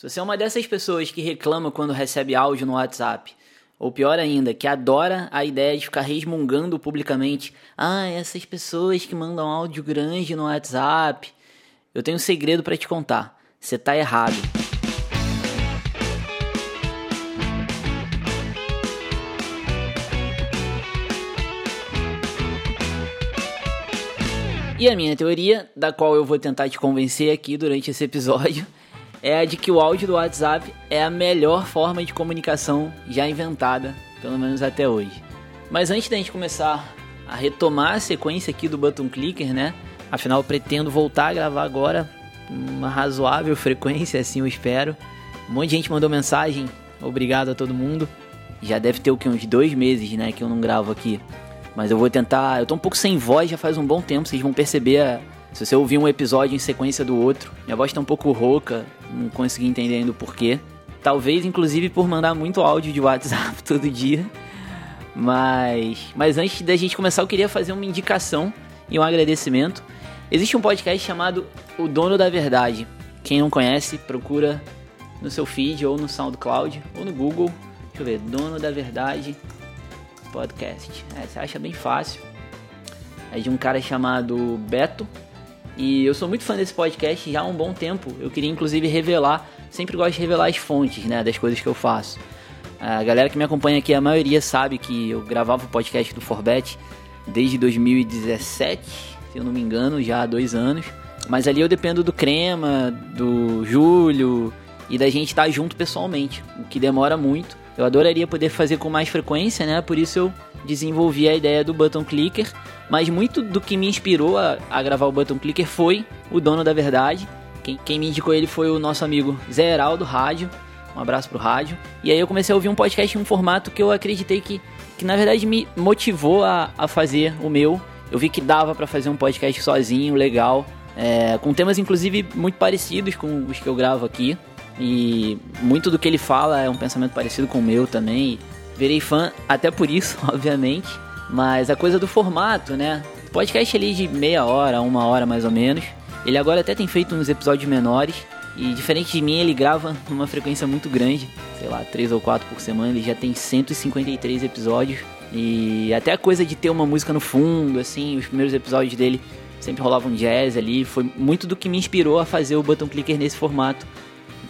Se você é uma dessas pessoas que reclama quando recebe áudio no WhatsApp, ou pior ainda, que adora a ideia de ficar resmungando publicamente, ah, essas pessoas que mandam áudio grande no WhatsApp, eu tenho um segredo para te contar. Você tá errado. E a minha teoria, da qual eu vou tentar te convencer aqui durante esse episódio, é a de que o áudio do WhatsApp é a melhor forma de comunicação já inventada, pelo menos até hoje. Mas antes da gente começar a retomar a sequência aqui do Button Clicker, né? Afinal, pretendo voltar a gravar agora uma razoável frequência, assim eu espero. Um monte de gente mandou mensagem, obrigado a todo mundo. Já deve ter o que uns dois meses, né, que eu não gravo aqui. Mas eu vou tentar. Eu tô um pouco sem voz já faz um bom tempo, vocês vão perceber. Se você ouvir um episódio em sequência do outro, minha voz tá um pouco rouca, não consegui entender ainda o porquê. Talvez, inclusive, por mandar muito áudio de WhatsApp todo dia. Mas, mas antes da gente começar, eu queria fazer uma indicação e um agradecimento. Existe um podcast chamado O Dono da Verdade. Quem não conhece, procura no seu feed ou no SoundCloud ou no Google. Deixa eu ver, Dono da Verdade podcast. É, você acha bem fácil. É de um cara chamado Beto. E eu sou muito fã desse podcast já há um bom tempo. Eu queria inclusive revelar, sempre gosto de revelar as fontes, né, das coisas que eu faço. A galera que me acompanha aqui, a maioria sabe que eu gravava o podcast do Forbet desde 2017, se eu não me engano, já há dois anos. Mas ali eu dependo do Crema, do Júlio e da gente estar junto pessoalmente, o que demora muito. Eu adoraria poder fazer com mais frequência, né? Por isso eu desenvolvi a ideia do Button Clicker. Mas muito do que me inspirou a, a gravar o Button Clicker foi o dono da verdade. Quem, quem me indicou ele foi o nosso amigo Zé Heraldo Rádio. Um abraço pro rádio. E aí eu comecei a ouvir um podcast em um formato que eu acreditei que, que na verdade me motivou a, a fazer o meu. Eu vi que dava para fazer um podcast sozinho, legal. É, com temas inclusive muito parecidos com os que eu gravo aqui. E muito do que ele fala é um pensamento parecido com o meu também. Virei fã até por isso, obviamente. Mas a coisa do formato, né? Podcast ali de meia hora, uma hora mais ou menos. Ele agora até tem feito uns episódios menores. E diferente de mim, ele grava numa frequência muito grande. Sei lá, três ou quatro por semana. Ele já tem 153 episódios. E até a coisa de ter uma música no fundo, assim, os primeiros episódios dele sempre rolavam jazz ali. Foi muito do que me inspirou a fazer o Button Clicker nesse formato.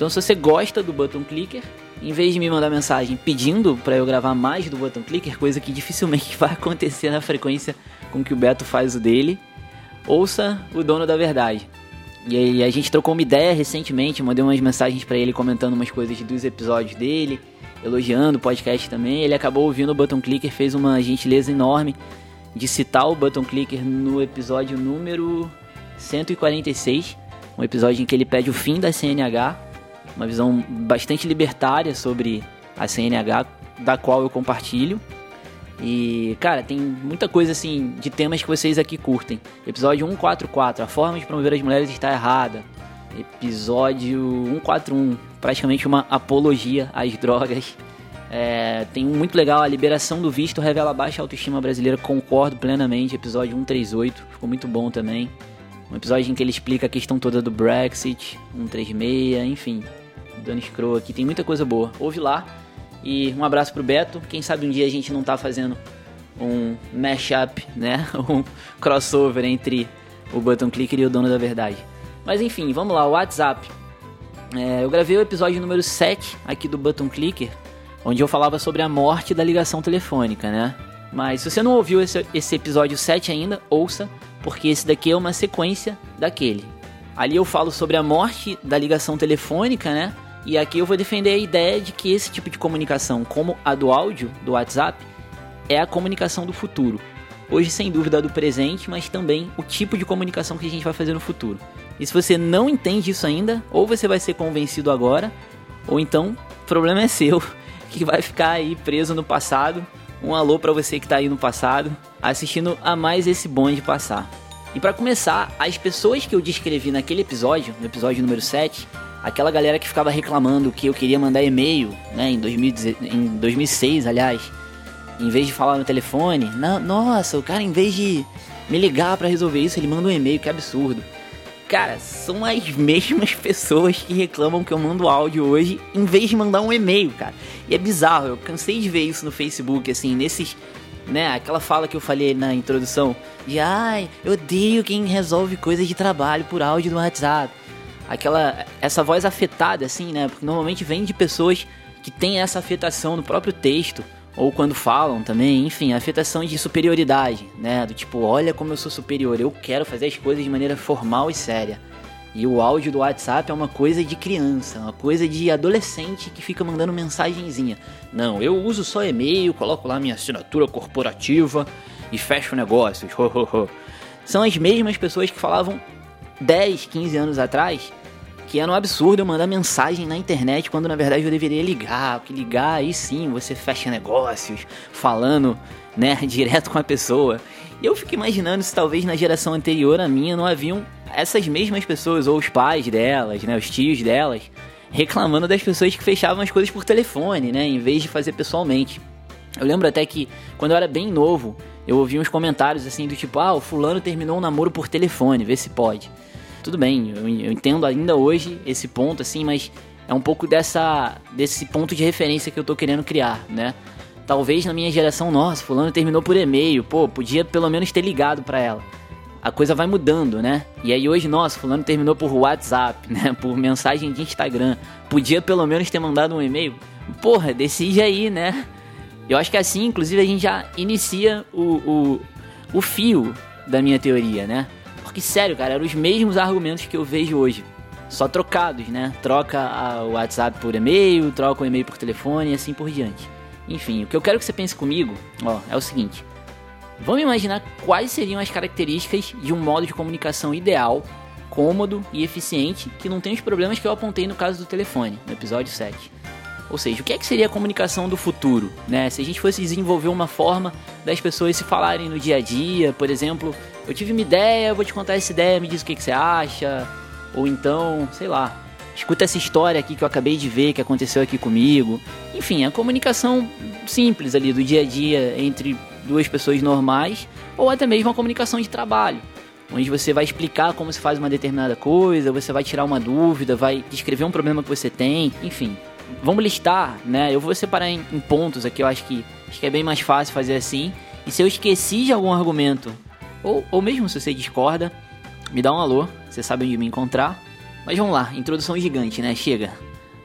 Então, se você gosta do Button Clicker, em vez de me mandar mensagem pedindo para eu gravar mais do Button Clicker, coisa que dificilmente vai acontecer na frequência com que o Beto faz o dele, ouça o dono da verdade. E aí a gente trocou uma ideia recentemente, mandei umas mensagens para ele comentando umas coisas dos episódios dele, elogiando o podcast também. Ele acabou ouvindo o Button Clicker, fez uma gentileza enorme de citar o Button Clicker no episódio número 146, um episódio em que ele pede o fim da CNH uma visão bastante libertária sobre a CNH, da qual eu compartilho. E, cara, tem muita coisa assim de temas que vocês aqui curtem. Episódio 144, a forma de promover as mulheres está errada. Episódio 141, praticamente uma apologia às drogas. É, tem um muito legal, a liberação do visto revela baixa autoestima brasileira, concordo plenamente. Episódio 138, ficou muito bom também. Um episódio em que ele explica a questão toda do Brexit, 136, enfim. Dani Scroll aqui, tem muita coisa boa. Ouve lá. E um abraço pro Beto. Quem sabe um dia a gente não tá fazendo um mashup, né? Um crossover entre o Button Clicker e o Dono da Verdade. Mas enfim, vamos lá, o WhatsApp. É, eu gravei o episódio número 7 aqui do Button Clicker, onde eu falava sobre a morte da ligação telefônica, né? Mas se você não ouviu esse, esse episódio 7 ainda, ouça, porque esse daqui é uma sequência daquele. Ali eu falo sobre a morte da ligação telefônica, né? E aqui eu vou defender a ideia de que esse tipo de comunicação, como a do áudio, do WhatsApp, é a comunicação do futuro. Hoje, sem dúvida, do presente, mas também o tipo de comunicação que a gente vai fazer no futuro. E se você não entende isso ainda, ou você vai ser convencido agora, ou então o problema é seu, que vai ficar aí preso no passado. Um alô para você que está aí no passado, assistindo a mais esse bonde passar. E para começar, as pessoas que eu descrevi naquele episódio, no episódio número 7, aquela galera que ficava reclamando que eu queria mandar e-mail, né, em, 2000, em 2006, aliás, em vez de falar no telefone, não, nossa, o cara em vez de me ligar para resolver isso, ele manda um e-mail, que absurdo. cara, são as mesmas pessoas que reclamam que eu mando áudio hoje em vez de mandar um e-mail, cara. E é bizarro, eu cansei de ver isso no Facebook, assim, nesses. Né, aquela fala que eu falei na introdução de ai, eu odeio quem resolve coisas de trabalho por áudio no WhatsApp. Aquela. Essa voz afetada, assim, né? Porque normalmente vem de pessoas que têm essa afetação no próprio texto ou quando falam também, enfim, afetação de superioridade, né? Do tipo, olha como eu sou superior, eu quero fazer as coisas de maneira formal e séria. E o áudio do WhatsApp é uma coisa de criança, uma coisa de adolescente que fica mandando mensagenzinha. Não, eu uso só e-mail, coloco lá minha assinatura corporativa e fecho negócios. São as mesmas pessoas que falavam 10, 15 anos atrás que era um absurdo eu mandar mensagem na internet quando na verdade eu deveria ligar, porque ligar aí sim você fecha negócios, falando, né, direto com a pessoa. E eu fico imaginando se talvez na geração anterior à minha não haviam essas mesmas pessoas, ou os pais delas, né, os tios delas, reclamando das pessoas que fechavam as coisas por telefone, né, em vez de fazer pessoalmente. Eu lembro até que quando eu era bem novo, eu ouvi uns comentários assim do tipo, ah, o fulano terminou um namoro por telefone, vê se pode. Tudo bem, eu, eu entendo ainda hoje esse ponto, assim, mas é um pouco dessa desse ponto de referência que eu tô querendo criar, né? Talvez na minha geração, nossa, fulano terminou por e-mail, pô, podia pelo menos ter ligado para ela. A coisa vai mudando, né? E aí hoje, nossa, fulano terminou por WhatsApp, né? Por mensagem de Instagram. Podia pelo menos ter mandado um e-mail. Porra, decide aí, né? Eu acho que assim, inclusive, a gente já inicia o, o, o fio da minha teoria, né? Porque, sério, cara, eram os mesmos argumentos que eu vejo hoje. Só trocados, né? Troca o WhatsApp por e-mail, troca o e-mail por telefone e assim por diante. Enfim, o que eu quero que você pense comigo, ó, é o seguinte. Vamos imaginar quais seriam as características de um modo de comunicação ideal, cômodo e eficiente que não tem os problemas que eu apontei no caso do telefone, no episódio 7. Ou seja, o que é que seria a comunicação do futuro, né? Se a gente fosse desenvolver uma forma das pessoas se falarem no dia a dia, por exemplo, eu tive uma ideia, vou te contar essa ideia, me diz o que, que você acha, ou então, sei lá, escuta essa história aqui que eu acabei de ver, que aconteceu aqui comigo. Enfim, a comunicação simples ali do dia a dia entre duas pessoas normais, ou até mesmo a comunicação de trabalho onde você vai explicar como se faz uma determinada coisa, você vai tirar uma dúvida, vai descrever um problema que você tem, enfim vamos listar, né? Eu vou separar em, em, pontos aqui, eu acho que, acho que é bem mais fácil fazer assim. E se eu esqueci de algum argumento, ou, ou mesmo se você discorda, me dá um alô, você sabe onde me encontrar. Mas vamos lá, introdução gigante, né? Chega.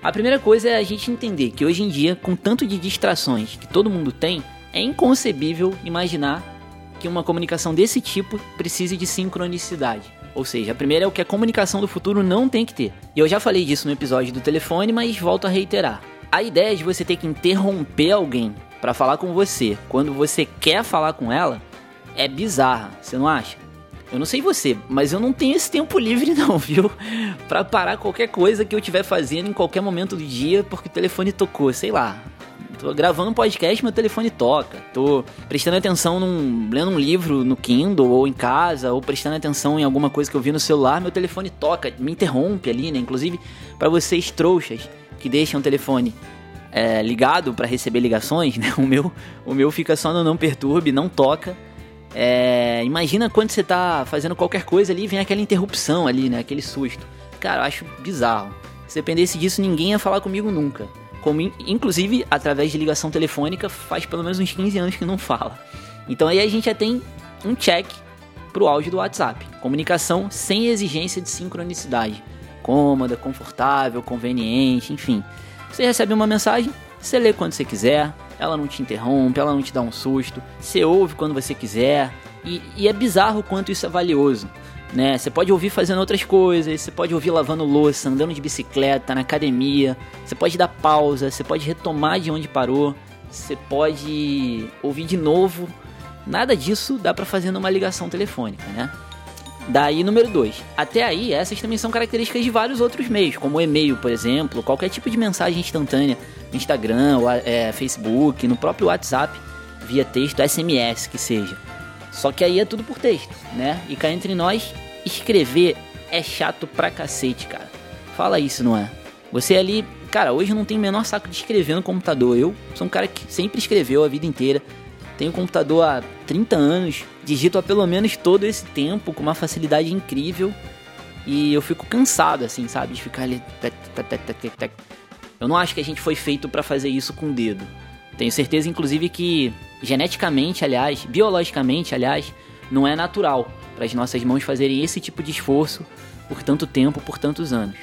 A primeira coisa é a gente entender que hoje em dia, com tanto de distrações que todo mundo tem, é inconcebível imaginar que uma comunicação desse tipo precise de sincronicidade. Ou seja, a primeira é o que a comunicação do futuro não tem que ter. E eu já falei disso no episódio do telefone, mas volto a reiterar. A ideia de você ter que interromper alguém para falar com você quando você quer falar com ela é bizarra, você não acha? Eu não sei você, mas eu não tenho esse tempo livre não, viu? Para parar qualquer coisa que eu estiver fazendo em qualquer momento do dia porque o telefone tocou, sei lá. Tô gravando um podcast, meu telefone toca. Tô prestando atenção num. lendo um livro no Kindle ou em casa, ou prestando atenção em alguma coisa que eu vi no celular, meu telefone toca, me interrompe ali, né? Inclusive, para vocês trouxas que deixam o telefone é, ligado para receber ligações, né? O meu, o meu fica só no não perturbe, não toca. É, imagina quando você tá fazendo qualquer coisa ali vem aquela interrupção ali, né? Aquele susto. Cara, eu acho bizarro. Se dependesse disso, ninguém ia falar comigo nunca como inclusive através de ligação telefônica faz pelo menos uns 15 anos que não fala. Então aí a gente já tem um check pro áudio do WhatsApp. Comunicação sem exigência de sincronicidade. Cômoda, confortável, conveniente, enfim. Você recebe uma mensagem, você lê quando você quiser, ela não te interrompe, ela não te dá um susto, você ouve quando você quiser. E, e é bizarro o quanto isso é valioso né? Você pode ouvir fazendo outras coisas, você pode ouvir lavando louça, andando de bicicleta, na academia, você pode dar pausa, você pode retomar de onde parou, você pode ouvir de novo. Nada disso dá para fazer numa ligação telefônica, né? Daí, número 2. Até aí, essas também são características de vários outros meios, como e-mail, por exemplo, qualquer tipo de mensagem instantânea Instagram, é, Facebook, no próprio WhatsApp, via texto, SMS que seja. Só que aí é tudo por texto, né? E cá entre nós, escrever é chato pra cacete, cara. Fala isso, não é? Você ali, cara, hoje não tem o menor saco de escrever no computador. Eu sou um cara que sempre escreveu a vida inteira. Tenho computador há 30 anos, digito há pelo menos todo esse tempo com uma facilidade incrível. E eu fico cansado, assim, sabe? De ficar ali. Eu não acho que a gente foi feito para fazer isso com o dedo. Tenho certeza, inclusive, que geneticamente, aliás, biologicamente, aliás, não é natural para as nossas mãos fazerem esse tipo de esforço por tanto tempo, por tantos anos.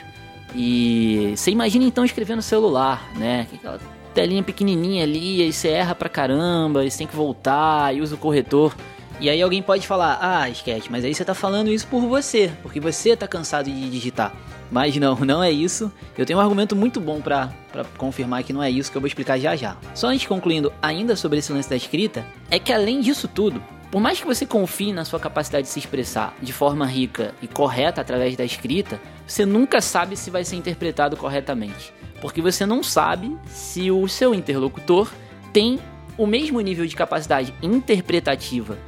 E você imagina então escrever no celular, né? Telinha pequenininha ali, aí você erra pra caramba, aí você tem que voltar, e usa o corretor. E aí alguém pode falar, ah, Sketch, mas aí você tá falando isso por você, porque você tá cansado de digitar. Mas não, não é isso. Eu tenho um argumento muito bom para confirmar que não é isso que eu vou explicar já já. Só antes concluindo ainda sobre esse lance da escrita, é que além disso tudo, por mais que você confie na sua capacidade de se expressar de forma rica e correta através da escrita, você nunca sabe se vai ser interpretado corretamente. Porque você não sabe se o seu interlocutor tem o mesmo nível de capacidade interpretativa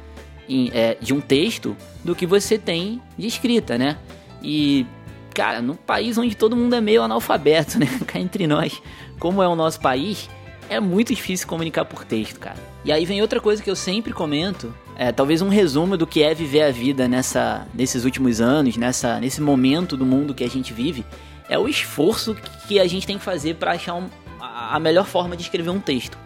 é, de um texto do que você tem de escrita, né? E, cara, num país onde todo mundo é meio analfabeto, né? Cá entre nós, como é o nosso país, é muito difícil comunicar por texto, cara. E aí vem outra coisa que eu sempre comento, é talvez um resumo do que é viver a vida nessa, nesses últimos anos, nessa, nesse momento do mundo que a gente vive, é o esforço que a gente tem que fazer para achar um, a melhor forma de escrever um texto.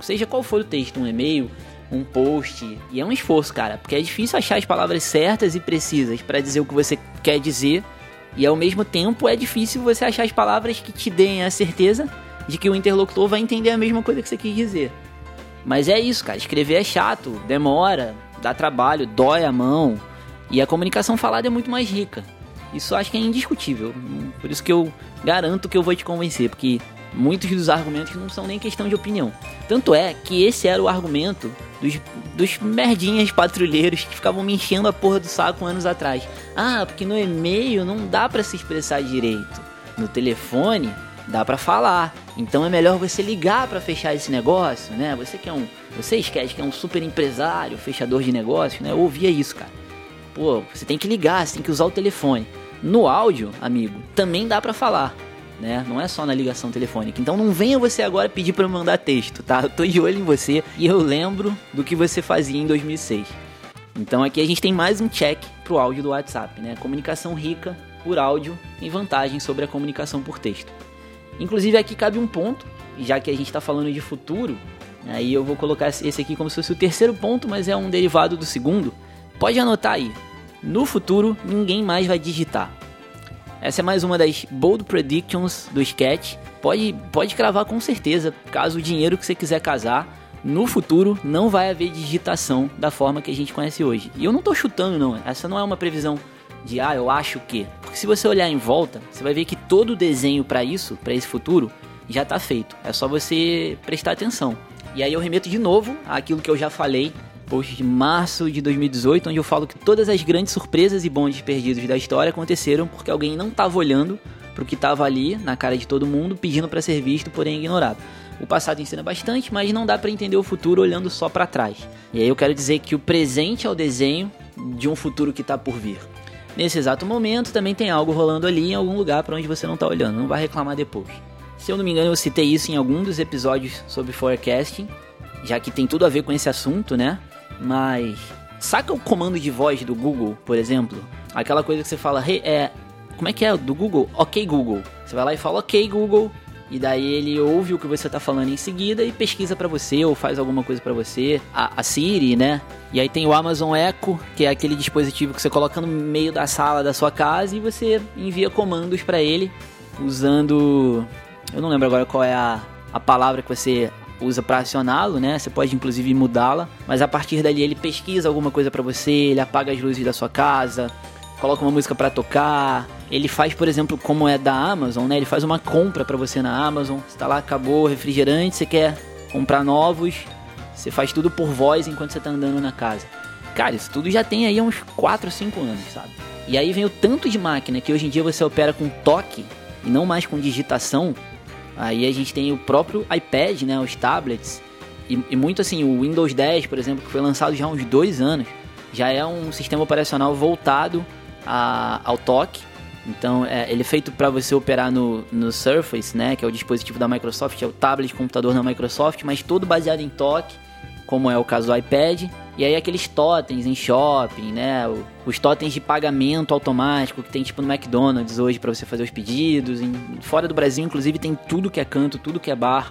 Seja qual for o texto, um e-mail, um post. E é um esforço, cara, porque é difícil achar as palavras certas e precisas para dizer o que você quer dizer. E ao mesmo tempo é difícil você achar as palavras que te deem a certeza de que o interlocutor vai entender a mesma coisa que você quis dizer. Mas é isso, cara. Escrever é chato, demora, dá trabalho, dói a mão. E a comunicação falada é muito mais rica. Isso acho que é indiscutível. Por isso que eu garanto que eu vou te convencer, porque muitos dos argumentos não são nem questão de opinião. Tanto é que esse era o argumento dos, dos merdinhas patrulheiros que ficavam me enchendo a porra do saco anos atrás. Ah, porque no e-mail não dá para se expressar direito. No telefone dá para falar. Então é melhor você ligar para fechar esse negócio, né? Você que é um, você esquece que é um super empresário, fechador de negócios, né? Eu ouvia isso, cara. Pô, você tem que ligar, você tem que usar o telefone. No áudio, amigo, também dá para falar né? Não é só na ligação telefônica. Então não venha você agora pedir para mandar texto, tá? Eu tô de olho em você e eu lembro do que você fazia em 2006. Então aqui a gente tem mais um check pro áudio do WhatsApp, né? Comunicação rica por áudio em vantagem sobre a comunicação por texto. Inclusive aqui cabe um ponto, já que a gente está falando de futuro, aí eu vou colocar esse aqui como se fosse o terceiro ponto, mas é um derivado do segundo. Pode anotar aí. No futuro, ninguém mais vai digitar. Essa é mais uma das bold predictions do sketch. Pode, pode cravar com certeza, caso o dinheiro que você quiser casar, no futuro não vai haver digitação da forma que a gente conhece hoje. E eu não tô chutando não, essa não é uma previsão de ah, eu acho que. Porque se você olhar em volta, você vai ver que todo o desenho para isso, para esse futuro, já está feito. É só você prestar atenção. E aí eu remeto de novo àquilo que eu já falei post de março de 2018, onde eu falo que todas as grandes surpresas e bondes perdidos da história aconteceram porque alguém não estava olhando para o que estava ali na cara de todo mundo, pedindo para ser visto, porém ignorado. O passado ensina bastante, mas não dá para entender o futuro olhando só para trás. E aí eu quero dizer que o presente é o desenho de um futuro que está por vir. Nesse exato momento também tem algo rolando ali em algum lugar para onde você não está olhando, não vai reclamar depois. Se eu não me engano, eu citei isso em algum dos episódios sobre forecasting, já que tem tudo a ver com esse assunto, né? Mas saca o comando de voz do Google, por exemplo? Aquela coisa que você fala, hey, é, como é que é do Google? OK Google. Você vai lá e fala OK Google e daí ele ouve o que você tá falando em seguida e pesquisa para você ou faz alguma coisa para você. A, a, Siri, né? E aí tem o Amazon Echo, que é aquele dispositivo que você coloca no meio da sala da sua casa e você envia comandos para ele usando eu não lembro agora qual é a, a palavra que você usa para acioná-lo, né? Você pode inclusive mudá-la, mas a partir dali ele pesquisa alguma coisa para você, ele apaga as luzes da sua casa, coloca uma música para tocar. Ele faz, por exemplo, como é da Amazon, né? Ele faz uma compra para você na Amazon. Você tá lá, acabou o refrigerante, você quer comprar novos, você faz tudo por voz enquanto você tá andando na casa. Cara, isso tudo já tem aí uns 4, 5 anos, sabe? E aí vem o tanto de máquina que hoje em dia você opera com toque e não mais com digitação Aí a gente tem o próprio iPad, né, os tablets, e, e, muito assim, o Windows 10, por exemplo, que foi lançado já há uns dois anos, já é um sistema operacional voltado a, ao toque. Então, é, ele é feito para você operar no, no Surface, né, que é o dispositivo da Microsoft, é o tablet computador da Microsoft, mas todo baseado em toque, como é o caso do iPad. E aí aqueles totens em shopping, né? Os totens de pagamento automático que tem tipo no McDonald's hoje para você fazer os pedidos. Em, fora do Brasil, inclusive, tem tudo que é canto, tudo que é bar.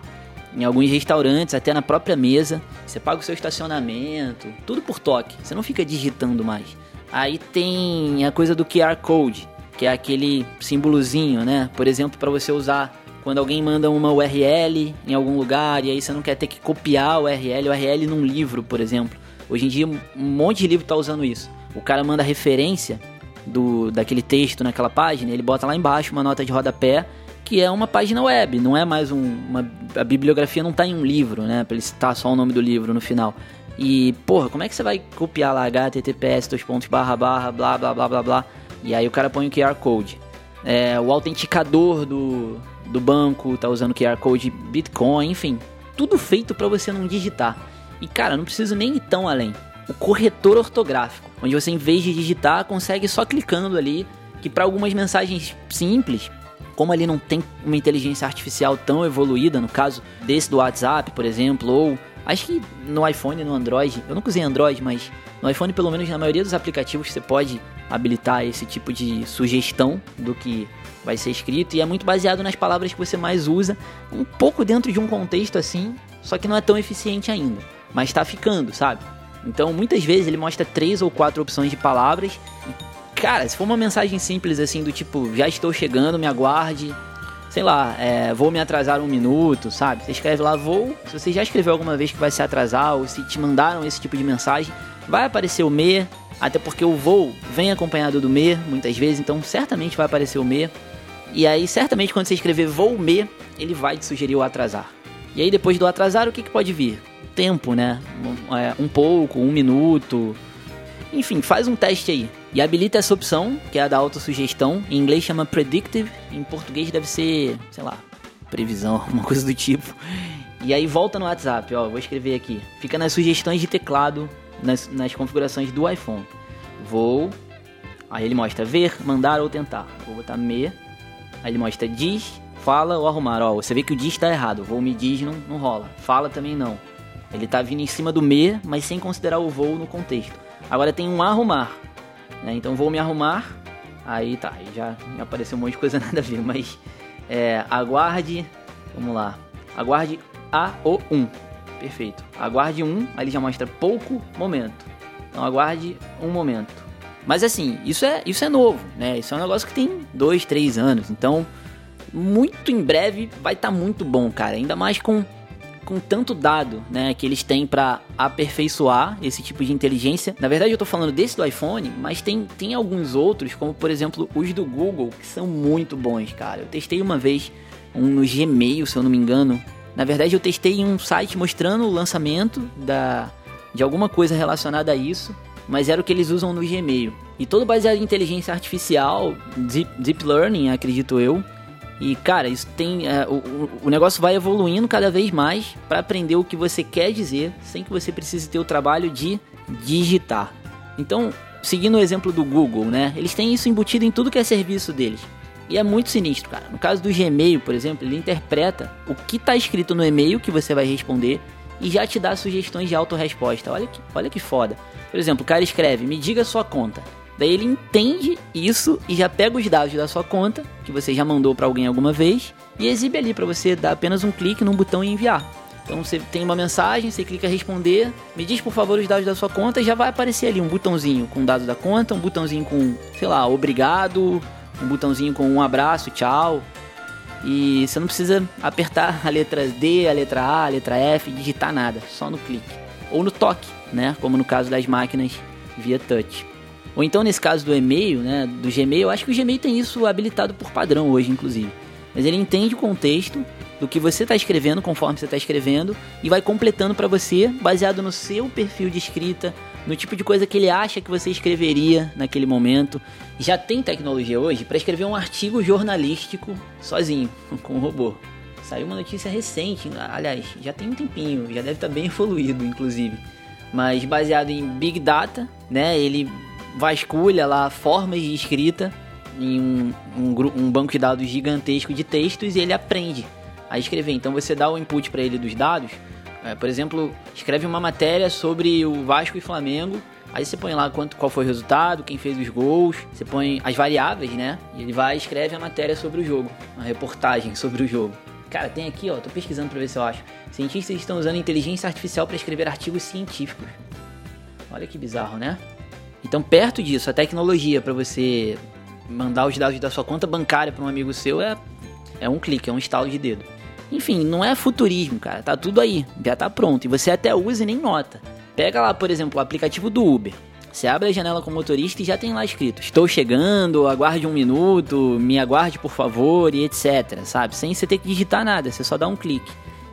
Em alguns restaurantes, até na própria mesa. Você paga o seu estacionamento, tudo por toque. Você não fica digitando mais. Aí tem a coisa do QR Code, que é aquele símbolozinho, né? Por exemplo, para você usar quando alguém manda uma URL em algum lugar e aí você não quer ter que copiar o URL, o URL num livro, por exemplo. Hoje em dia um monte de livro está usando isso. O cara manda referência do daquele texto naquela página, ele bota lá embaixo uma nota de rodapé que é uma página web, não é mais um, uma a bibliografia não está em um livro, né, para ele citar só o nome do livro no final. E, porra, como é que você vai copiar lá https dois pontos barra barra blá blá blá blá blá e aí o cara põe o QR Code. É, o autenticador do, do banco tá usando QR Code Bitcoin, enfim, tudo feito para você não digitar. E cara, não preciso nem ir tão além. O corretor ortográfico, onde você em vez de digitar, consegue só clicando ali, que para algumas mensagens simples, como ali não tem uma inteligência artificial tão evoluída, no caso desse do WhatsApp, por exemplo, ou acho que no iPhone no Android, eu nunca usei Android, mas no iPhone, pelo menos na maioria dos aplicativos, você pode habilitar esse tipo de sugestão do que vai ser escrito e é muito baseado nas palavras que você mais usa, um pouco dentro de um contexto assim, só que não é tão eficiente ainda, mas tá ficando, sabe? Então, muitas vezes ele mostra três ou quatro opções de palavras. Cara, se for uma mensagem simples assim do tipo, já estou chegando, me aguarde, sei lá, é, vou me atrasar um minuto, sabe? Você escreve lá, vou. Se você já escreveu alguma vez que vai se atrasar, ou se te mandaram esse tipo de mensagem, vai aparecer o me, até porque o voo vem acompanhado do me, muitas vezes, então certamente vai aparecer o me. E aí, certamente, quando você escrever vou me, ele vai te sugerir o atrasar. E aí, depois do atrasar, o que, que pode vir? Tempo, né? Um, é, um pouco, um minuto. Enfim, faz um teste aí. E habilita essa opção, que é a da autossugestão. Em inglês chama predictive, em português deve ser, sei lá, previsão, alguma coisa do tipo. E aí volta no WhatsApp, ó, vou escrever aqui. Fica nas sugestões de teclado, nas, nas configurações do iPhone. Vou. Aí ele mostra ver, mandar ou tentar. Vou botar me Aí ele mostra diz, fala ou arrumar. Ó, você vê que o diz está errado. Vou me diz não, não rola. Fala também não. Ele tá vindo em cima do me, mas sem considerar o voo no contexto. Agora tem um arrumar. Né? Então vou me arrumar. Aí tá, aí já, apareceu um monte de coisa nada a ver, mas é, aguarde. Vamos lá. Aguarde a o 1. Perfeito. Aguarde um, aí ele já mostra pouco momento. Então aguarde um momento. Mas assim, isso é, isso é novo, né? Isso é um negócio que tem dois, três anos. Então, muito em breve vai estar tá muito bom, cara. Ainda mais com, com tanto dado, né? Que eles têm para aperfeiçoar esse tipo de inteligência. Na verdade, eu tô falando desse do iPhone, mas tem, tem alguns outros, como por exemplo os do Google, que são muito bons, cara. Eu testei uma vez um no Gmail, se eu não me engano. Na verdade, eu testei um site mostrando o lançamento da, de alguma coisa relacionada a isso mas era o que eles usam no Gmail. E todo baseado em inteligência artificial, deep, deep learning, acredito eu. E cara, isso tem. É, o, o negócio vai evoluindo cada vez mais para aprender o que você quer dizer, sem que você precise ter o trabalho de digitar. Então, seguindo o exemplo do Google, né? Eles têm isso embutido em tudo que é serviço deles. E é muito sinistro, cara. No caso do Gmail, por exemplo, ele interpreta o que está escrito no e-mail que você vai responder e já te dá sugestões de autorresposta. Olha que, olha que foda. Por exemplo, o cara escreve: "Me diga sua conta". Daí ele entende isso e já pega os dados da sua conta, que você já mandou para alguém alguma vez, e exibe ali para você dar apenas um clique num botão e enviar. Então você tem uma mensagem, você clica responder, me diz por favor os dados da sua conta e já vai aparecer ali um botãozinho com dados da conta, um botãozinho com, sei lá, obrigado, um botãozinho com um abraço, tchau. E você não precisa apertar a letra D, a letra A, a letra F, digitar nada, só no clique. Ou no toque né? Como no caso das máquinas via touch. Ou então nesse caso do e-mail, né, do Gmail, eu acho que o Gmail tem isso habilitado por padrão hoje, inclusive. Mas ele entende o contexto do que você está escrevendo conforme você está escrevendo e vai completando para você baseado no seu perfil de escrita, no tipo de coisa que ele acha que você escreveria naquele momento. Já tem tecnologia hoje para escrever um artigo jornalístico sozinho, com o robô. Saiu uma notícia recente, aliás, já tem um tempinho, já deve estar tá bem evoluído, inclusive mas baseado em Big Data, né? Ele vasculha lá formas de escrita em um, um, um, banco de dados gigantesco de textos e ele aprende a escrever. Então você dá o input para ele dos dados É, por exemplo, escreve uma matéria sobre o Vasco e Flamengo. Aí você põe lá quanto, qual foi o resultado, quem fez os gols, você põe as variáveis, né? E ele vai e escreve a matéria sobre o jogo, uma reportagem sobre o jogo. Cara, tem aqui, ó, tô pesquisando para ver se eu acho. Cientistas estão usando inteligência artificial para escrever artigos científicos. Olha que bizarro, né? Então, perto disso, a tecnologia para você mandar os dados da sua conta bancária para um amigo seu é, é um clique, é um estalo de dedo. Enfim, não é futurismo, cara. Tá tudo aí, já tá pronto. E você até usa e nem nota. Pega lá, por exemplo, o aplicativo do Uber. Você abre a janela com o motorista e já tem lá escrito: Estou chegando, aguarde um minuto, me aguarde por favor e etc. Sabe? Sem você ter que digitar nada, você só dá um clique.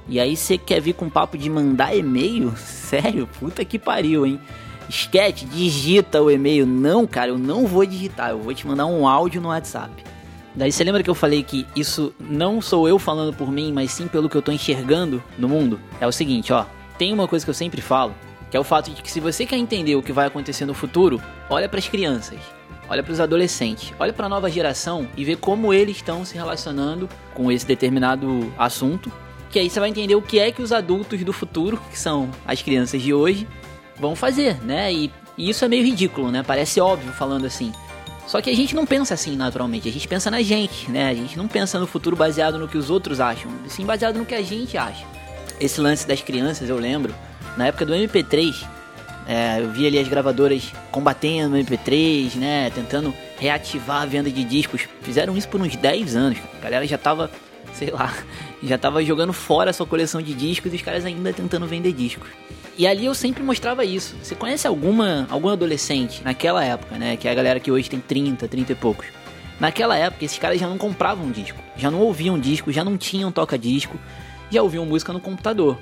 E aí você quer vir com papo de mandar e-mail? Sério? Puta que pariu, hein? Esquete, digita o e-mail. Não, cara, eu não vou digitar, eu vou te mandar um áudio no WhatsApp. Daí você lembra que eu falei que isso não sou eu falando por mim, mas sim pelo que eu tô enxergando no mundo? É o seguinte, ó. Tem uma coisa que eu sempre falo, que é o fato de que se você quer entender o que vai acontecer no futuro, olha para as crianças, olha para os adolescentes, olha para a nova geração e vê como eles estão se relacionando com esse determinado assunto, que aí você vai entender o que é que os adultos do futuro, que são as crianças de hoje, vão fazer, né? E, e isso é meio ridículo, né? Parece óbvio falando assim. Só que a gente não pensa assim naturalmente, a gente pensa na gente, né? A gente não pensa no futuro baseado no que os outros acham, sim baseado no que a gente acha. Esse lance das crianças, eu lembro, na época do MP3, é, eu vi ali as gravadoras combatendo o MP3, né? Tentando reativar a venda de discos. Fizeram isso por uns 10 anos. A galera já tava, sei lá, já tava jogando fora a sua coleção de discos e os caras ainda tentando vender discos. E ali eu sempre mostrava isso. Você conhece alguma algum adolescente naquela época, né? Que é a galera que hoje tem 30, 30 e poucos. Naquela época, esses caras já não compravam disco, já não ouviam disco, já não tinham toca-disco, já ouviam música no computador.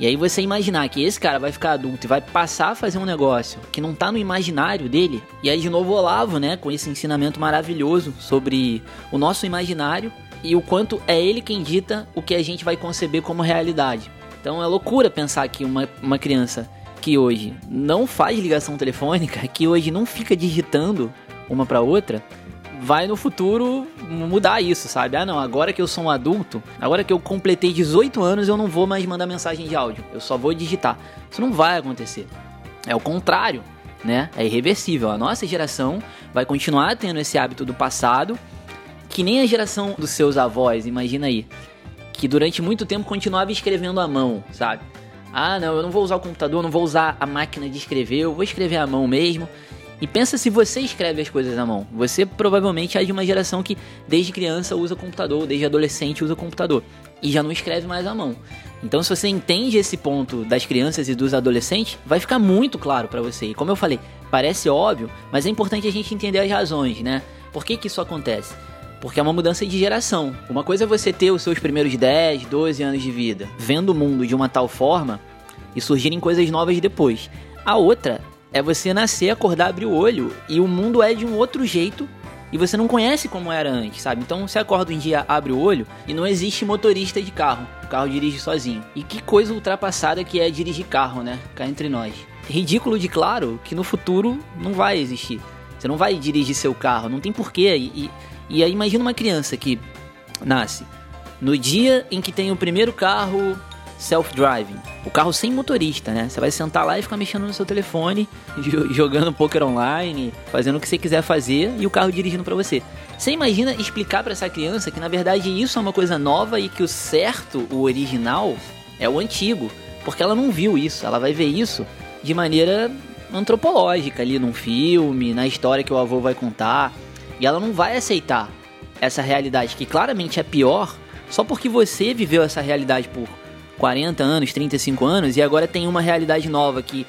E aí você imaginar que esse cara vai ficar adulto e vai passar a fazer um negócio que não tá no imaginário dele, e aí de novo Olavo, né, com esse ensinamento maravilhoso sobre o nosso imaginário e o quanto é ele quem dita o que a gente vai conceber como realidade. Então é loucura pensar que uma, uma criança que hoje não faz ligação telefônica, que hoje não fica digitando uma para outra, vai no futuro mudar isso, sabe? Ah, não, agora que eu sou um adulto, agora que eu completei 18 anos, eu não vou mais mandar mensagem de áudio, eu só vou digitar. Isso não vai acontecer. É o contrário, né? É irreversível. A nossa geração vai continuar tendo esse hábito do passado, que nem a geração dos seus avós, imagina aí que durante muito tempo continuava escrevendo à mão, sabe? Ah, não, eu não vou usar o computador, não vou usar a máquina de escrever, eu vou escrever à mão mesmo. E pensa se você escreve as coisas à mão. Você provavelmente é de uma geração que desde criança usa computador, desde adolescente usa computador e já não escreve mais à mão. Então, se você entende esse ponto das crianças e dos adolescentes, vai ficar muito claro para você. E como eu falei, parece óbvio, mas é importante a gente entender as razões, né? Por que, que isso acontece? Porque é uma mudança de geração. Uma coisa é você ter os seus primeiros 10, 12 anos de vida vendo o mundo de uma tal forma e surgirem coisas novas depois. A outra é você nascer, acordar, abrir o olho e o mundo é de um outro jeito e você não conhece como era antes, sabe? Então você acorda um dia, abre o olho e não existe motorista de carro. O carro dirige sozinho. E que coisa ultrapassada que é dirigir carro, né? Cá entre nós. Ridículo de claro que no futuro não vai existir. Você não vai dirigir seu carro, não tem porquê. E, e aí imagina uma criança que nasce no dia em que tem o primeiro carro self-driving, o carro sem motorista, né? Você vai sentar lá e ficar mexendo no seu telefone, jogando poker online, fazendo o que você quiser fazer e o carro dirigindo para você. Você imagina explicar para essa criança que na verdade isso é uma coisa nova e que o certo, o original, é o antigo, porque ela não viu isso, ela vai ver isso de maneira antropológica ali num filme, na história que o avô vai contar. E ela não vai aceitar essa realidade que claramente é pior só porque você viveu essa realidade por 40 anos, 35 anos e agora tem uma realidade nova que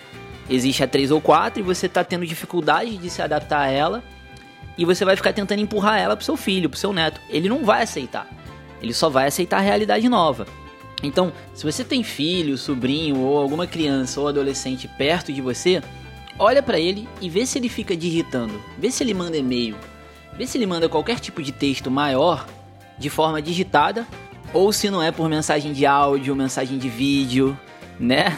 existe há 3 ou 4 e você está tendo dificuldade de se adaptar a ela e você vai ficar tentando empurrar ela pro seu filho, pro seu neto. Ele não vai aceitar. Ele só vai aceitar a realidade nova. Então, se você tem filho, sobrinho ou alguma criança ou adolescente perto de você, olha para ele e vê se ele fica digitando, vê se ele manda e-mail, Vê se ele manda qualquer tipo de texto maior de forma digitada ou se não é por mensagem de áudio, mensagem de vídeo, né?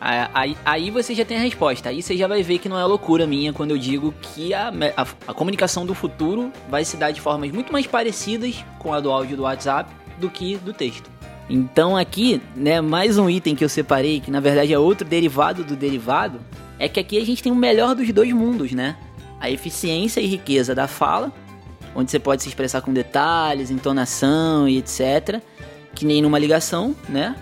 Aí, aí você já tem a resposta. Aí você já vai ver que não é loucura minha quando eu digo que a, a, a comunicação do futuro vai se dar de formas muito mais parecidas com a do áudio do WhatsApp do que do texto. Então aqui, né, mais um item que eu separei, que na verdade é outro derivado do derivado, é que aqui a gente tem o melhor dos dois mundos, né? A eficiência e riqueza da fala, onde você pode se expressar com detalhes, entonação e etc, que nem numa ligação, né?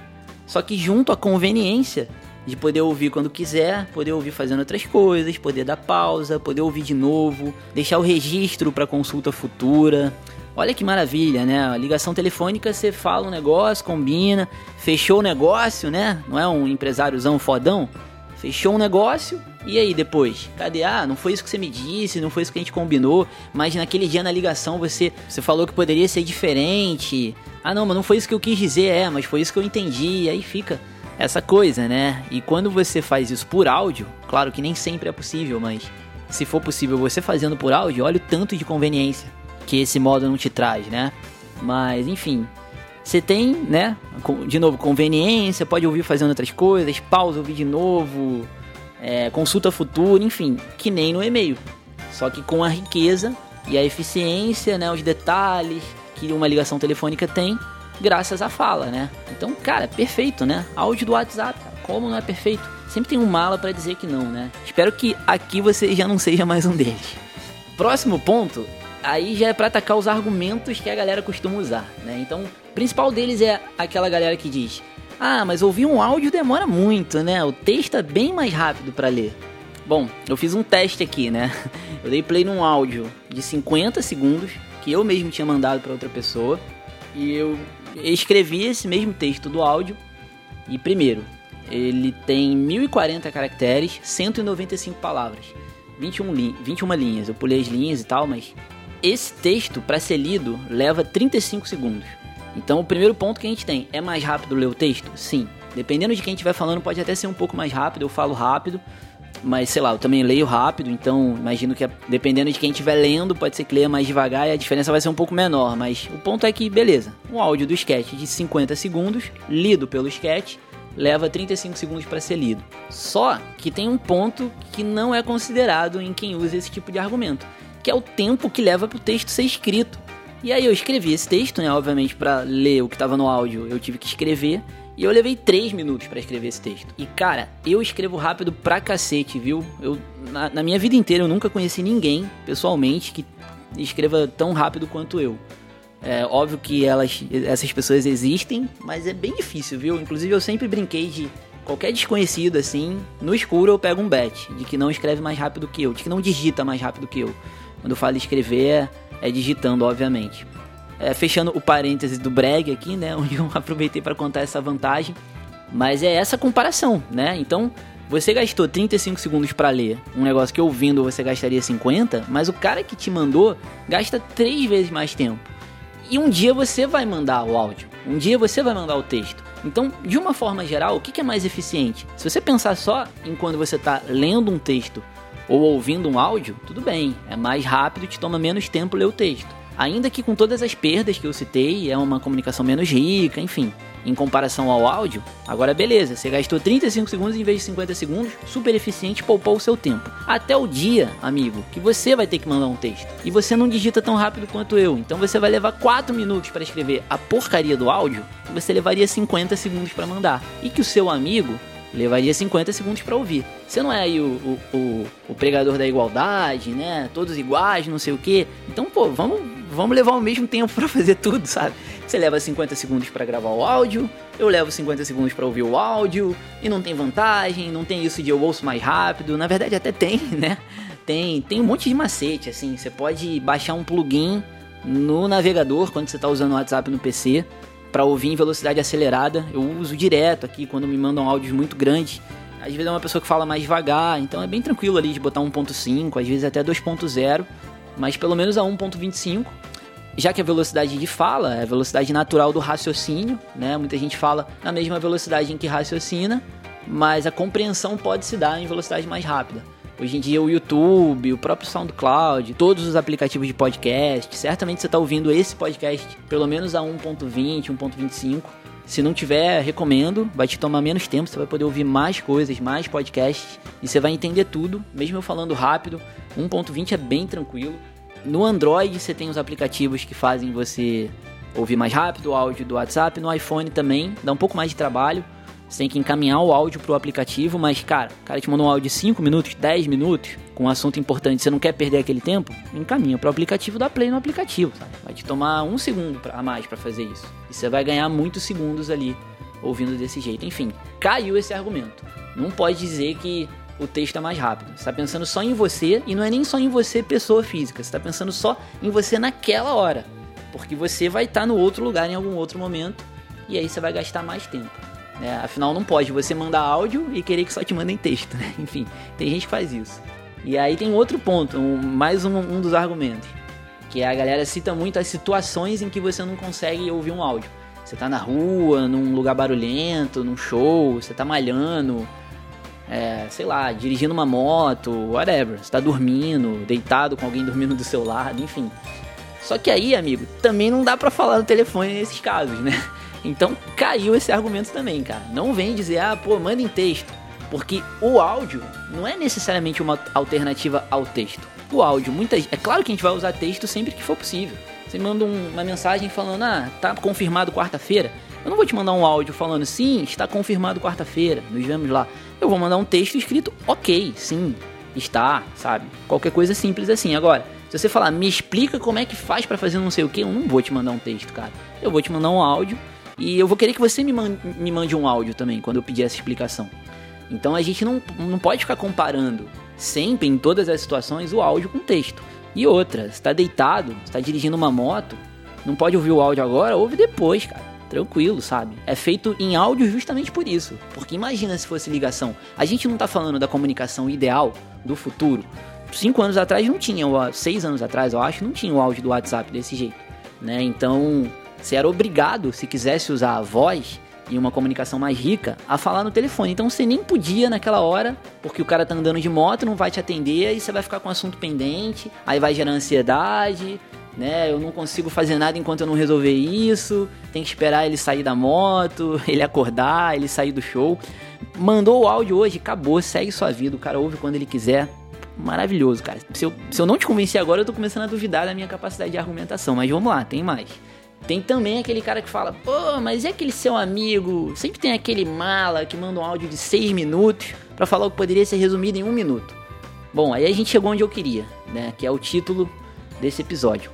Só que junto à conveniência de poder ouvir quando quiser, poder ouvir fazendo outras coisas, poder dar pausa, poder ouvir de novo, deixar o registro para consulta futura. Olha que maravilha, né? A ligação telefônica você fala um negócio, combina, fechou o negócio, né? Não é um empresáriozão fodão? Fechou um negócio, e aí depois? Cadê? Ah, não foi isso que você me disse, não foi isso que a gente combinou, mas naquele dia na ligação você, você falou que poderia ser diferente. Ah, não, mas não foi isso que eu quis dizer, é, mas foi isso que eu entendi. E aí fica essa coisa, né? E quando você faz isso por áudio, claro que nem sempre é possível, mas se for possível você fazendo por áudio, olha o tanto de conveniência que esse modo não te traz, né? Mas enfim, você tem, né? De novo, conveniência, pode ouvir fazendo outras coisas, pausa, ouvir de novo, é, consulta futura, enfim, que nem no e-mail. Só que com a riqueza e a eficiência, né? Os detalhes que uma ligação telefônica tem graças à fala, né? Então, cara, perfeito, né? Áudio do WhatsApp, como não é perfeito? Sempre tem um mala para dizer que não, né? Espero que aqui você já não seja mais um deles. Próximo ponto, aí já é para atacar os argumentos que a galera costuma usar, né? Então, o principal deles é aquela galera que diz: "Ah, mas ouvir um áudio demora muito, né? O texto é bem mais rápido para ler". Bom, eu fiz um teste aqui, né? Eu dei play num áudio de 50 segundos que eu mesmo tinha mandado para outra pessoa e eu escrevi esse mesmo texto do áudio. E primeiro, ele tem 1040 caracteres, 195 palavras, 21, li 21 linhas. Eu pulei as linhas e tal, mas esse texto, para ser lido, leva 35 segundos. Então, o primeiro ponto que a gente tem é mais rápido ler o texto? Sim. Dependendo de quem estiver falando, pode até ser um pouco mais rápido. Eu falo rápido, mas sei lá, eu também leio rápido, então imagino que dependendo de quem estiver lendo, pode ser que leia mais devagar e a diferença vai ser um pouco menor. Mas o ponto é que, beleza, um áudio do sketch de 50 segundos, lido pelo sketch, leva 35 segundos para ser lido. Só que tem um ponto que não é considerado em quem usa esse tipo de argumento, que é o tempo que leva para o texto ser escrito. E aí eu escrevi esse texto, né? Obviamente, para ler o que estava no áudio, eu tive que escrever. E eu levei 3 minutos para escrever esse texto. E cara, eu escrevo rápido pra cacete, viu? Eu, na, na, minha vida inteira eu nunca conheci ninguém, pessoalmente, que escreva tão rápido quanto eu. É óbvio que elas, essas pessoas existem, mas é bem difícil, viu? Inclusive eu sempre brinquei de qualquer desconhecido assim, no escuro eu pego um bet de que não escreve mais rápido que eu, de que não digita mais rápido que eu. Quando eu falo escrever, é, digitando, obviamente é, fechando o parêntese do brag aqui, né? Onde eu aproveitei para contar essa vantagem. Mas é essa comparação, né? Então, você gastou 35 segundos para ler um negócio que ouvindo você gastaria 50, mas o cara que te mandou gasta três vezes mais tempo. E um dia você vai mandar o áudio, um dia você vai mandar o texto. Então, de uma forma geral, o que é mais eficiente? Se você pensar só em quando você está lendo um texto ou ouvindo um áudio, tudo bem, é mais rápido, te toma menos tempo ler o texto. Ainda que com todas as perdas que eu citei, é uma comunicação menos rica, enfim. Em comparação ao áudio, agora beleza, você gastou 35 segundos em vez de 50 segundos, super eficiente, poupou o seu tempo. Até o dia, amigo, que você vai ter que mandar um texto. E você não digita tão rápido quanto eu, então você vai levar 4 minutos para escrever a porcaria do áudio, que você levaria 50 segundos para mandar. E que o seu amigo levaria 50 segundos para ouvir. Você não é aí o, o, o, o, pregador da igualdade, né? Todos iguais, não sei o que. Então, pô, vamos, vamos levar o mesmo tempo para fazer tudo, sabe? Você leva 50 segundos para gravar o áudio, eu levo 50 segundos para ouvir o áudio, e não tem vantagem, não tem isso de eu ouço mais rápido. Na verdade, até tem, né? Tem, tem um monte de macete, assim. Você pode baixar um plugin no navegador quando você está usando o WhatsApp no PC para ouvir em velocidade acelerada. Eu uso direto aqui quando me mandam áudios muito grandes. Às vezes é uma pessoa que fala mais devagar, então é bem tranquilo ali de botar 1.5, às vezes até 2.0, mas pelo menos a 1.25. Já que a velocidade de fala é a velocidade natural do raciocínio, né? Muita gente fala na mesma velocidade em que raciocina, mas a compreensão pode se dar em velocidade mais rápida. Hoje em dia o YouTube, o próprio SoundCloud, todos os aplicativos de podcast, certamente você está ouvindo esse podcast pelo menos a 1.20, 1.25. Se não tiver, recomendo, vai te tomar menos tempo, você vai poder ouvir mais coisas, mais podcasts e você vai entender tudo, mesmo eu falando rápido. 1.20 é bem tranquilo. No Android você tem os aplicativos que fazem você ouvir mais rápido o áudio do WhatsApp. No iPhone também, dá um pouco mais de trabalho. Você tem que encaminhar o áudio pro aplicativo, mas, cara, o cara te mandou um áudio de 5 minutos, 10 minutos, com um assunto importante, você não quer perder aquele tempo, encaminha pro aplicativo, dá play no aplicativo, sabe? Vai te tomar um segundo a mais para fazer isso. E você vai ganhar muitos segundos ali ouvindo desse jeito. Enfim, caiu esse argumento. Não pode dizer que o texto é mais rápido. Você está pensando só em você e não é nem só em você, pessoa física. Você está pensando só em você naquela hora. Porque você vai estar tá no outro lugar em algum outro momento e aí você vai gastar mais tempo. Né? Afinal, não pode você mandar áudio e querer que só te mandem texto. Né? Enfim, tem gente que faz isso. E aí tem outro ponto, um, mais um, um dos argumentos. Que a galera cita muito as situações em que você não consegue ouvir um áudio. Você tá na rua, num lugar barulhento, num show, você tá malhando, é, sei lá, dirigindo uma moto, whatever. Você tá dormindo, deitado com alguém dormindo do seu lado, enfim. Só que aí, amigo, também não dá para falar no telefone nesses casos, né? Então caiu esse argumento também, cara. Não vem dizer, ah, pô, manda em texto. Porque o áudio não é necessariamente uma alternativa ao texto. O áudio, muitas. É claro que a gente vai usar texto sempre que for possível. Você manda um, uma mensagem falando, ah, tá confirmado quarta-feira. Eu não vou te mandar um áudio falando, sim, está confirmado quarta-feira, nos vemos lá. Eu vou mandar um texto escrito, ok, sim, está, sabe? Qualquer coisa simples assim. Agora, se você falar, me explica como é que faz para fazer não sei o que, eu não vou te mandar um texto, cara. Eu vou te mandar um áudio e eu vou querer que você me mande, me mande um áudio também, quando eu pedir essa explicação. Então a gente não, não pode ficar comparando sempre, em todas as situações, o áudio com o texto. E outra, você tá deitado, está dirigindo uma moto, não pode ouvir o áudio agora, ouve depois, cara. Tranquilo, sabe? É feito em áudio justamente por isso. Porque imagina se fosse ligação. A gente não tá falando da comunicação ideal do futuro. Cinco anos atrás não tinha, seis anos atrás, eu acho, não tinha o áudio do WhatsApp desse jeito. Né? Então, você era obrigado, se quisesse usar a voz e uma comunicação mais rica, a falar no telefone. Então você nem podia naquela hora, porque o cara tá andando de moto, não vai te atender e você vai ficar com o assunto pendente, aí vai gerar ansiedade, né? Eu não consigo fazer nada enquanto eu não resolver isso. Tem que esperar ele sair da moto, ele acordar, ele sair do show. Mandou o áudio hoje, acabou, segue sua vida, o cara ouve quando ele quiser. Maravilhoso, cara. Se eu, se eu não te convencer agora, eu tô começando a duvidar da minha capacidade de argumentação. Mas vamos lá, tem mais. Tem também aquele cara que fala, pô, mas é aquele seu amigo? Sempre tem aquele mala que manda um áudio de 6 minutos para falar o que poderia ser resumido em um minuto. Bom, aí a gente chegou onde eu queria, né? Que é o título desse episódio.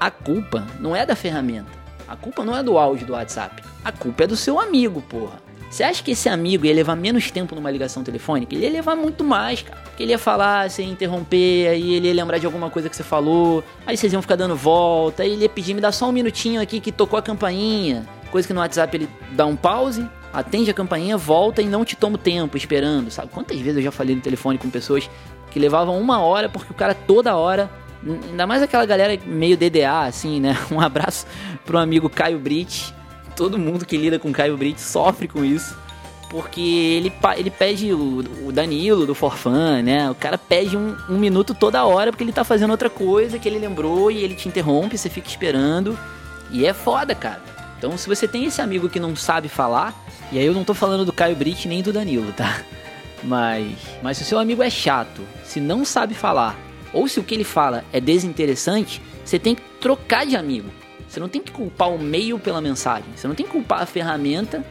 A culpa não é da ferramenta. A culpa não é do áudio do WhatsApp. A culpa é do seu amigo, porra. Você acha que esse amigo ia levar menos tempo numa ligação telefônica? Ele ia levar muito mais, cara. Porque ele ia falar, você ia interromper, aí ele ia lembrar de alguma coisa que você falou, aí vocês iam ficar dando volta, aí ele ia pedir, me dá só um minutinho aqui que tocou a campainha. Coisa que no WhatsApp ele dá um pause, atende a campainha, volta e não te toma tempo esperando, sabe? Quantas vezes eu já falei no telefone com pessoas que levavam uma hora porque o cara toda hora Ainda mais aquela galera meio DDA, assim, né? Um abraço pro amigo Caio Brit, todo mundo que lida com Caio Brito sofre com isso. Porque ele, ele pede o, o Danilo do Forfan, né? O cara pede um, um, minuto toda hora porque ele tá fazendo outra coisa que ele lembrou e ele te interrompe, você fica esperando. E é foda, cara. Então, se você tem esse amigo que não sabe falar, e aí eu não tô falando do Caio Brit nem do Danilo, tá? Mas, mas se o seu amigo é chato, se não sabe falar, ou se o que ele fala é desinteressante, você tem que trocar de amigo. Você não tem que culpar o meio pela mensagem. Você não tem que culpar a ferramenta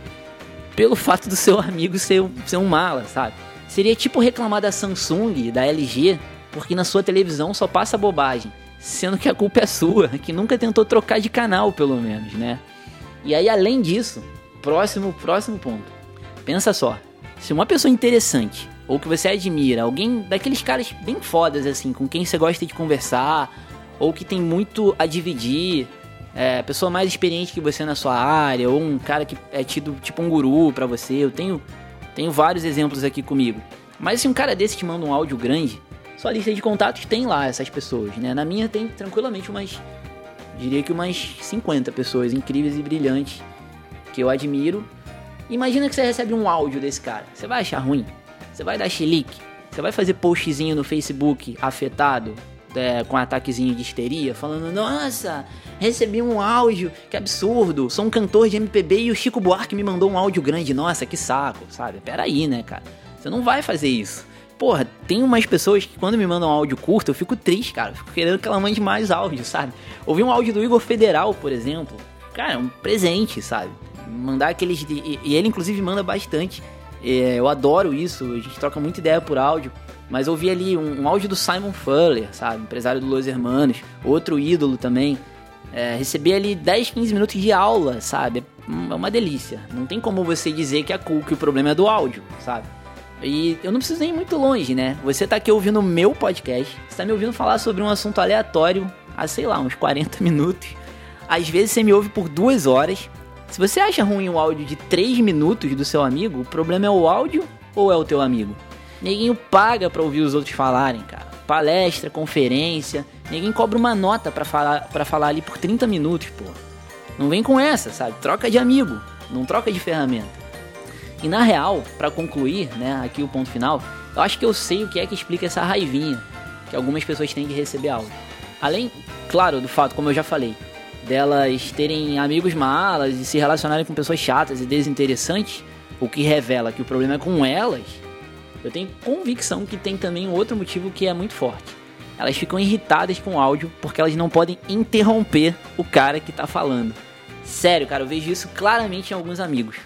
pelo fato do seu amigo ser, ser um mala, sabe? Seria tipo reclamar da Samsung, da LG, porque na sua televisão só passa bobagem, sendo que a culpa é sua, que nunca tentou trocar de canal, pelo menos, né? E aí, além disso, próximo, próximo ponto. Pensa só, se uma pessoa interessante, ou que você admira, alguém daqueles caras bem fodas assim, com quem você gosta de conversar, ou que tem muito a dividir, é, pessoa mais experiente que você na sua área, ou um cara que é tido tipo um guru para você. Eu tenho, tenho vários exemplos aqui comigo. Mas se um cara desse te manda um áudio grande, sua lista de contatos tem lá essas pessoas, né? Na minha tem tranquilamente umas, diria que umas 50 pessoas incríveis e brilhantes que eu admiro. Imagina que você recebe um áudio desse cara. Você vai achar ruim? Você vai dar chilique? Você vai fazer postzinho no Facebook afetado? É, com um ataquezinho de histeria, falando: Nossa, recebi um áudio, que absurdo, sou um cantor de MPB e o Chico Buarque me mandou um áudio grande, nossa, que saco, sabe? Peraí, né, cara? Você não vai fazer isso. Porra, tem umas pessoas que quando me mandam um áudio curto, eu fico triste, cara. fico querendo que ela mande mais áudio, sabe? Ouvi um áudio do Igor Federal, por exemplo. cara, é um presente, sabe? Mandar aqueles. E, ele, inclusive, manda bastante. É, eu adoro isso, a gente troca muita ideia por áudio. Mas ouvi ali um, um áudio do Simon Fuller, sabe? Empresário do Los Hermanos, outro ídolo também. É, ali 10, 15 minutos de aula, sabe? É uma delícia. Não tem como você dizer que, a, que o problema é do áudio, sabe? E eu não preciso nem ir muito longe, né? Você tá aqui ouvindo o meu podcast, você tá me ouvindo falar sobre um assunto aleatório há, sei lá, uns 40 minutos. Às vezes você me ouve por duas horas. Se você acha ruim o áudio de 3 minutos do seu amigo, o problema é o áudio ou é o teu amigo? Ninguém paga pra ouvir os outros falarem, cara. Palestra, conferência, ninguém cobra uma nota pra falar, pra falar ali por 30 minutos, pô. Não vem com essa, sabe? Troca de amigo, não troca de ferramenta. E na real, para concluir, né, aqui o ponto final, eu acho que eu sei o que é que explica essa raivinha que algumas pessoas têm de receber áudio. Além, claro, do fato, como eu já falei, delas terem amigos malas e se relacionarem com pessoas chatas e desinteressantes, o que revela que o problema é com elas, eu tenho convicção que tem também um outro motivo que é muito forte. Elas ficam irritadas com o áudio porque elas não podem interromper o cara que tá falando. Sério, cara, eu vejo isso claramente em alguns amigos.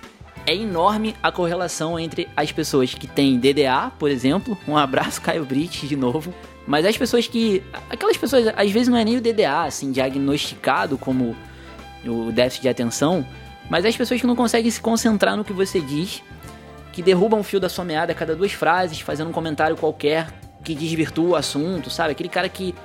É enorme a correlação entre as pessoas que têm DDA, por exemplo. Um abraço, Caio Brits, de novo. Mas as pessoas que. Aquelas pessoas, às vezes não é nem o DDA, assim, diagnosticado como o déficit de atenção. Mas as pessoas que não conseguem se concentrar no que você diz, que derrubam o fio da sua meada a cada duas frases, fazendo um comentário qualquer que desvirtua o assunto, sabe? Aquele cara que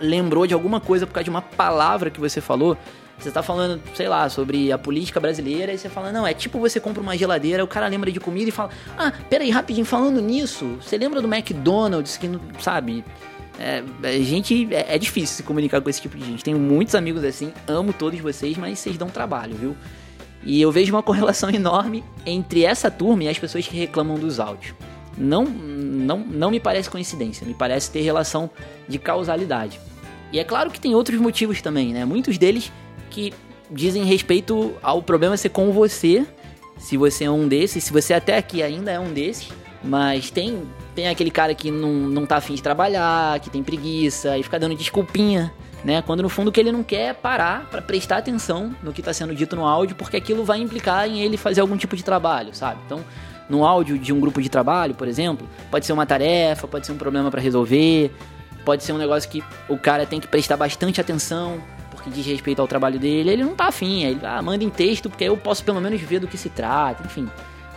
lembrou de alguma coisa por causa de uma palavra que você falou. Você tá falando, sei lá, sobre a política brasileira e você fala, não, é tipo você compra uma geladeira, o cara lembra de comida e fala, ah, peraí, rapidinho, falando nisso, você lembra do McDonald's que, sabe, é, a gente, é, é, difícil se comunicar com esse tipo de gente. Tenho muitos amigos assim, amo todos vocês, mas vocês dão trabalho, viu? E eu vejo uma correlação enorme entre essa turma e as pessoas que reclamam dos áudios. Não, não, não me parece coincidência, me parece ter relação de causalidade. E é claro que tem outros motivos também, né? Muitos deles que dizem respeito ao problema ser com você, se você é um desses, se você até aqui ainda é um desses, mas tem tem aquele cara que não, não tá afim de trabalhar, que tem preguiça e fica dando desculpinha, né? Quando no fundo o que ele não quer é parar para prestar atenção no que está sendo dito no áudio, porque aquilo vai implicar em ele fazer algum tipo de trabalho, sabe? Então, no áudio de um grupo de trabalho, por exemplo, pode ser uma tarefa, pode ser um problema para resolver, pode ser um negócio que o cara tem que prestar bastante atenção, que diz respeito ao trabalho dele, ele não tá afim. Ele ah, manda em texto, porque eu posso pelo menos ver do que se trata, enfim.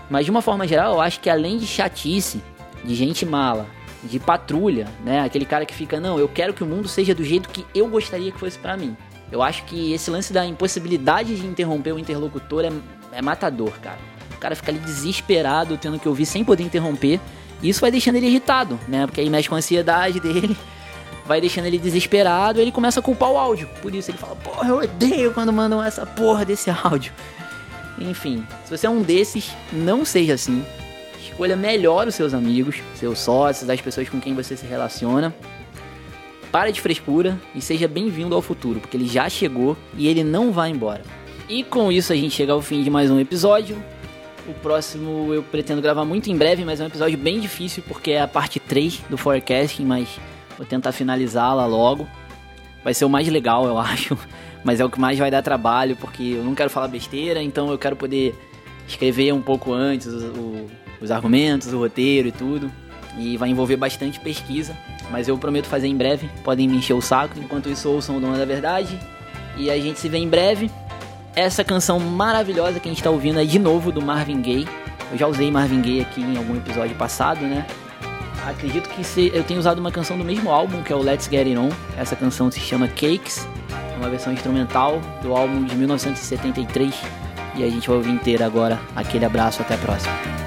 Mas de uma forma geral, eu acho que além de chatice, de gente mala, de patrulha, né? Aquele cara que fica, não, eu quero que o mundo seja do jeito que eu gostaria que fosse para mim. Eu acho que esse lance da impossibilidade de interromper o interlocutor é, é matador, cara. O cara fica ali desesperado, tendo que ouvir sem poder interromper. E isso vai deixando ele irritado, né? Porque aí mexe com a ansiedade dele vai deixando ele desesperado, ele começa a culpar o áudio. Por isso ele fala: "Porra, eu odeio quando mandam essa porra desse áudio". Enfim, se você é um desses, não seja assim. Escolha melhor os seus amigos, seus sócios, as pessoas com quem você se relaciona. Para de frescura e seja bem-vindo ao futuro, porque ele já chegou e ele não vai embora. E com isso a gente chega ao fim de mais um episódio. O próximo eu pretendo gravar muito em breve, mas é um episódio bem difícil porque é a parte 3 do forecasting, mas Vou tentar finalizá-la logo. Vai ser o mais legal, eu acho. Mas é o que mais vai dar trabalho, porque eu não quero falar besteira, então eu quero poder escrever um pouco antes os, os argumentos, o roteiro e tudo. E vai envolver bastante pesquisa. Mas eu prometo fazer em breve. Podem me encher o saco. Enquanto isso, ouçam o Dono da Verdade. E a gente se vê em breve. Essa canção maravilhosa que a gente está ouvindo é de novo do Marvin Gaye. Eu já usei Marvin Gaye aqui em algum episódio passado, né? acredito que se, eu tenho usado uma canção do mesmo álbum, que é o Let's Get It On. Essa canção se chama Cakes, é uma versão instrumental do álbum de 1973. E a gente vai ouvir inteira agora. Aquele abraço, até a próxima.